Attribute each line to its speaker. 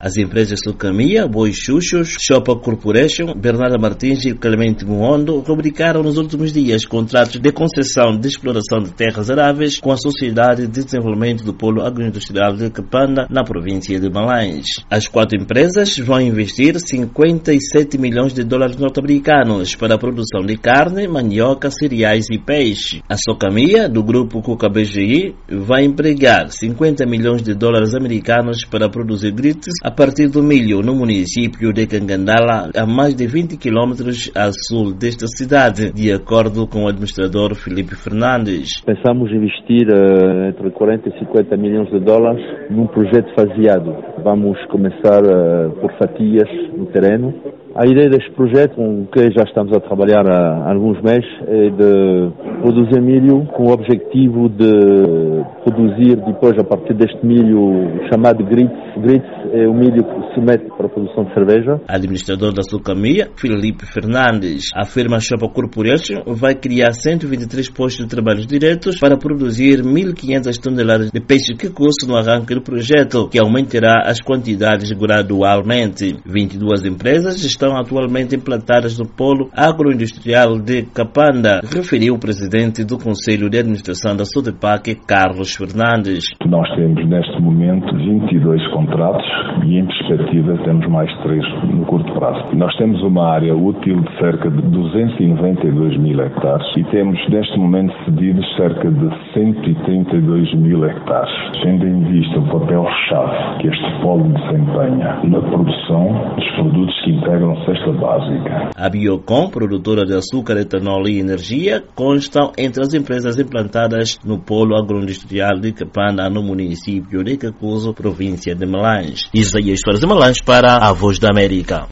Speaker 1: As empresas Sucamia, Boi Xuxos, Chopa Corporation, Bernardo Martins e Clemente Muondo rubricaram nos últimos dias contratos de concessão de exploração de terras aráveis com a Sociedade de Desenvolvimento do Polo Agroindustrial de Capanda, na província de Malães. As quatro empresas vão investir 57 milhões de dólares norte-americanos para a produção de carne, mandioca, cereais e peixe. A Socamia, do grupo Cuca BGI, vai empregar 50 milhões de dólares americanos para produzir grites a partir do milho no município de Cangandala, a mais de 20 quilômetros a sul desta cidade, de acordo com o administrador Felipe Fernandes.
Speaker 2: Pensamos investir uh, entre 40 e 50 milhões de dólares num projeto faseado. Vamos começar uh, por fatias no terreno a ideia deste projeto, com que já estamos a trabalhar há alguns meses, é de produzir milho com o objetivo de produzir depois, a partir deste milho chamado grits. Grits é o milho que se mete para a produção de cerveja.
Speaker 1: Administrador da Sucamia, Felipe Fernandes, afirma a Chopa Corporation vai criar 123 postos de trabalho diretos para produzir 1.500 toneladas de peixe que custa no arranque do projeto, que aumentará as quantidades gradualmente. 22 empresas estão estão atualmente implantadas no polo agroindustrial de Capanda, referiu o presidente do Conselho de Administração da Sodepac, Carlos Fernandes.
Speaker 3: Nós temos neste momento 22 contratos e em perspectiva temos mais três no curto prazo. Nós temos uma área útil de cerca de 292 mil hectares e temos neste momento cedidos cerca de 132 mil hectares, tendo em vista o papel-chave que este polo desempenha na produção dos produtos que integram cesta básica.
Speaker 1: A Biocom, produtora de açúcar, etanol e energia, constam entre as empresas implantadas no polo agroindustrial de Capana, no município de Cacuzo, província de Melange. Isaías Soares de Melange para a Voz da América.